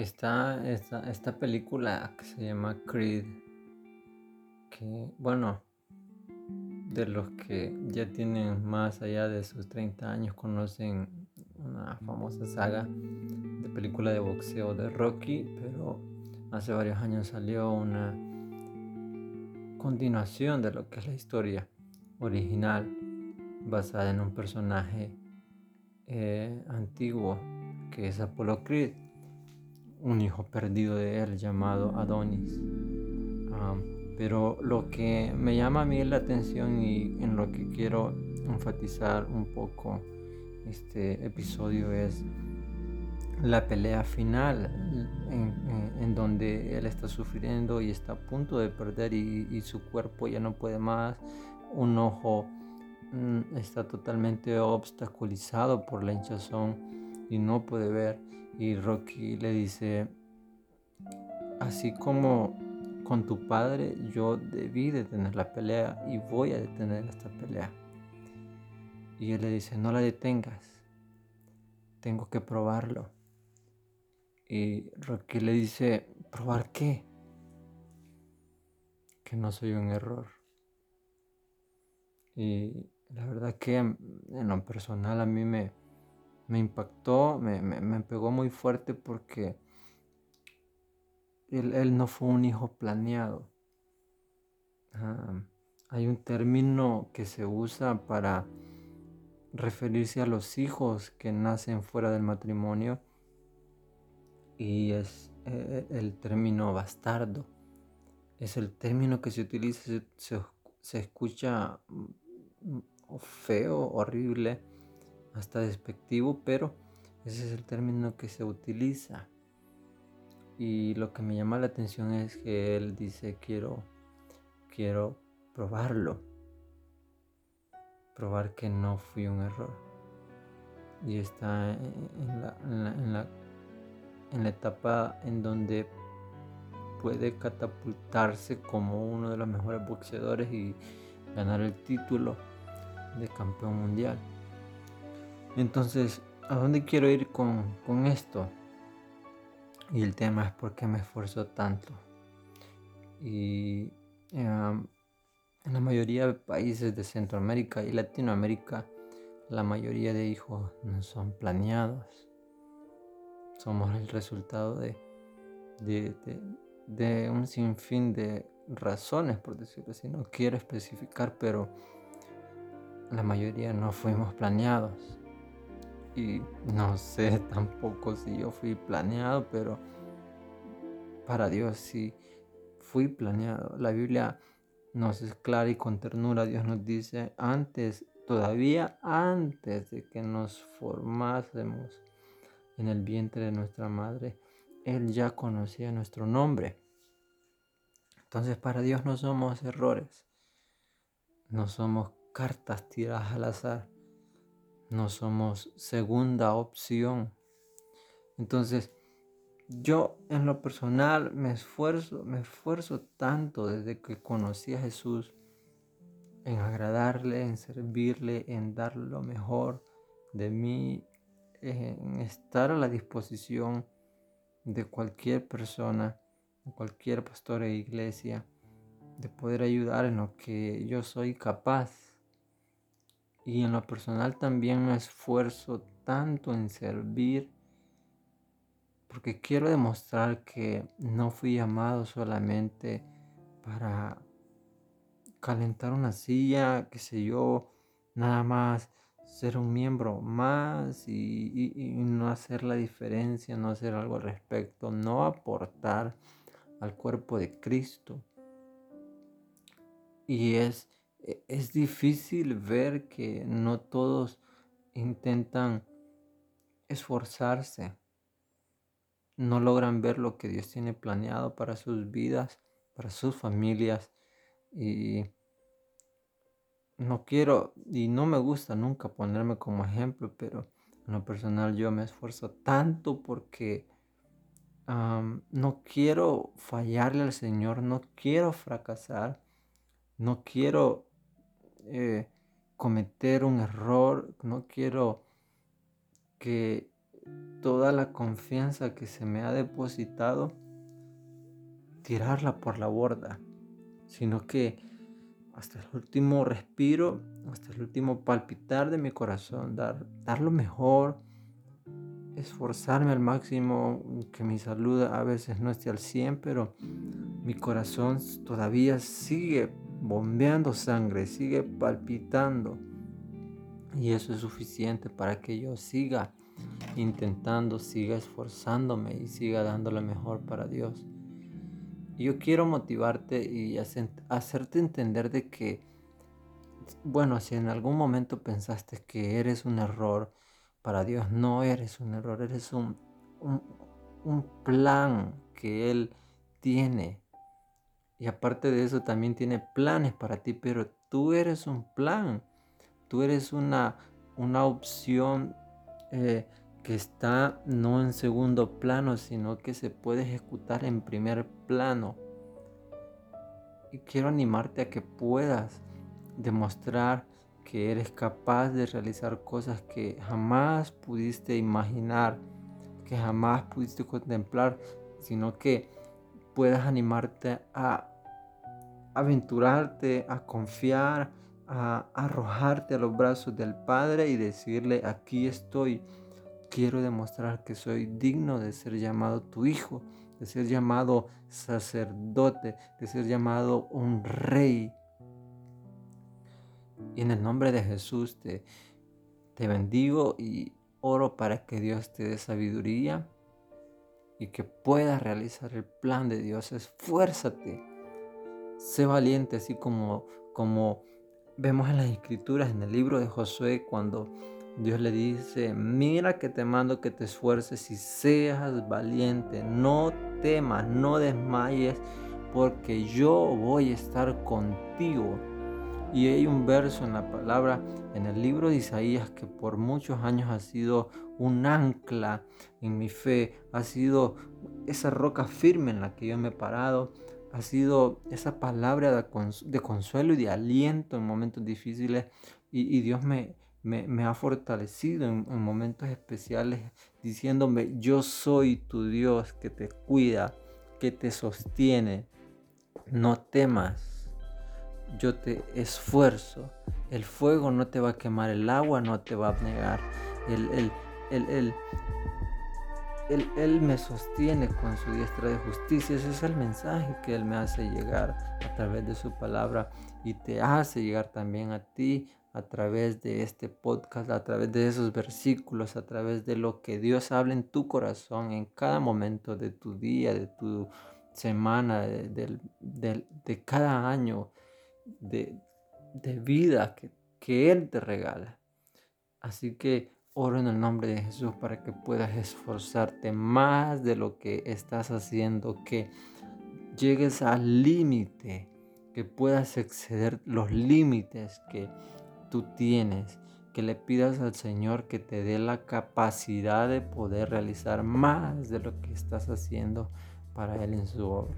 Está esta, esta película que se llama Creed, que bueno, de los que ya tienen más allá de sus 30 años conocen una famosa saga de película de boxeo de Rocky, pero hace varios años salió una continuación de lo que es la historia original basada en un personaje eh, antiguo que es Apollo Creed un hijo perdido de él llamado Adonis. pero lo que me llama a mí la atención y en lo que quiero enfatizar un poco este episodio es la pelea final en, donde él está sufriendo y está a punto de perder y, su cuerpo ya no puede más, un ojo mm, está totalmente obstaculizado por la hinchazón y no puede ver y Rocky le dice, así como con tu padre yo debí detener la pelea y voy a detener esta pelea. Y él le dice, no la detengas, tengo que probarlo. Y Rocky le dice, ¿probar qué? Que no soy un error. Y la verdad que en lo personal a mí me, me impactó, me, pegó muy fuerte porque él, no fue un hijo planeado. Ah, hay un término que se usa para referirse a los hijos que nacen fuera del matrimonio y es eh, el término bastardo. Es el término que se utiliza, se, se escucha mm, feo, horrible, hasta despectivo, pero ese es el término que se utiliza. Y lo que me llama la atención es que él dice quiero, quiero probarlo. Probar que no fui un error. Y está en la, en la, en la etapa en donde puede catapultarse como uno de los mejores boxeadores y ganar el título de campeón mundial. Entonces, ¿a dónde quiero ir con, esto? Y el tema es por qué me esfuerzo tanto. Y em, en la mayoría de países de Centroamérica y Latinoamérica, la mayoría de hijos no son planeados. Somos el resultado de, de un sinfín de razones, por decirlo así. No quiero especificar, pero la mayoría no fuimos planeados y no sé tampoco si yo fui planeado, pero para Dios sí fui planeado. La Biblia nos es clara y con ternura Dios nos dice antes, todavía antes de que nos formásemos en el vientre de nuestra madre, Él ya conocía nuestro nombre. Entonces para Dios no somos errores, no somos cartas tiradas al azar no somos segunda opción. Entonces, yo en lo personal me esfuerzo, me esfuerzo tanto desde que conocí a Jesús en agradarle, en servirle, en dar lo mejor de mí, en estar a la disposición de cualquier persona, cualquier pastor e iglesia, de poder ayudar en lo que yo soy capaz y en lo personal también me esfuerzo tanto en servir porque quiero demostrar que no fui llamado solamente para calentar una silla, qué sé yo, nada más ser un miembro más y, y, no hacer la diferencia, no hacer algo al respecto, no aportar al cuerpo de Cristo. Y es es difícil ver que no todos intentan esforzarse, no logran ver lo que Dios tiene planeado para sus vidas, para sus familias. Y no quiero y no me gusta nunca ponerme como ejemplo, pero en lo personal yo me esfuerzo tanto porque no quiero fallarle al Señor, no quiero fracasar, no quiero eh, cometer un error, no quiero que toda la confianza que se me ha depositado, tirarla por la borda, sino que hasta el último respiro, hasta el último palpitar de mi corazón, dar, dar lo mejor, esforzarme al máximo, que mi salud a veces no esté al 100, pero mi corazón todavía sigue bombeando sangre, sigue palpitando. Y eso es suficiente para que yo siga intentando, siga esforzándome y siga dando lo mejor para Dios. Yo quiero motivarte y hacerte entender de que, bueno, si en algún momento pensaste que eres un error, para Dios no eres un error, eres un, un, plan que Él tiene. Y aparte de eso también tiene planes para ti, pero tú eres un plan. Tú eres una, una opción eh, que está no en segundo plano, sino que se puede ejecutar en primer plano. Y quiero animarte a que puedas demostrar que eres capaz de realizar cosas que jamás pudiste imaginar, que jamás pudiste contemplar, sino que puedas animarte a aventurarte, a confiar, a arrojarte a los brazos del Padre y decirle, aquí estoy, quiero demostrar que soy digno de ser llamado tu hijo, de ser llamado sacerdote, de ser llamado un rey, y en el nombre de Jesús te, te bendigo y oro para que Dios te dé sabiduría y que puedas realizar el plan de Dios. Esfuérzate. Sé valiente, así como, como vemos en las escrituras, en el libro de Josué, cuando Dios le dice, mira que te mando que te esfuerces y seas valiente. No temas, no desmayes, porque yo voy a estar contigo y hay un verso en la palabra, en el libro de Isaías, que por muchos años ha sido un ancla en mi fe, ha sido esa roca firme en la que yo me he parado, ha sido esa palabra de, consuelo y de aliento en momentos difíciles y, Dios me, me, ha fortalecido en, en momentos especiales diciéndome, yo soy tu Dios que te cuida, que te sostiene, no temas yo te esfuerzo. El fuego no te va a quemar, el agua no te va a negar. El, el, él, me sostiene con su diestra de justicia. Ese es el mensaje que Él me hace llegar a través de su palabra y te hace llegar también a ti a través de este podcast, a través de esos versículos, a través de lo que Dios habla en tu corazón en cada momento de tu día, de tu semana, de, cada año de, vida que, que Él te regala. Así que oro en el nombre de Jesús para que puedas esforzarte más de lo que estás haciendo, que llegues al límite, que puedas exceder los límites que tú tienes, que le pidas al Señor que te dé la capacidad de poder realizar más de lo que estás haciendo para Él en su obra.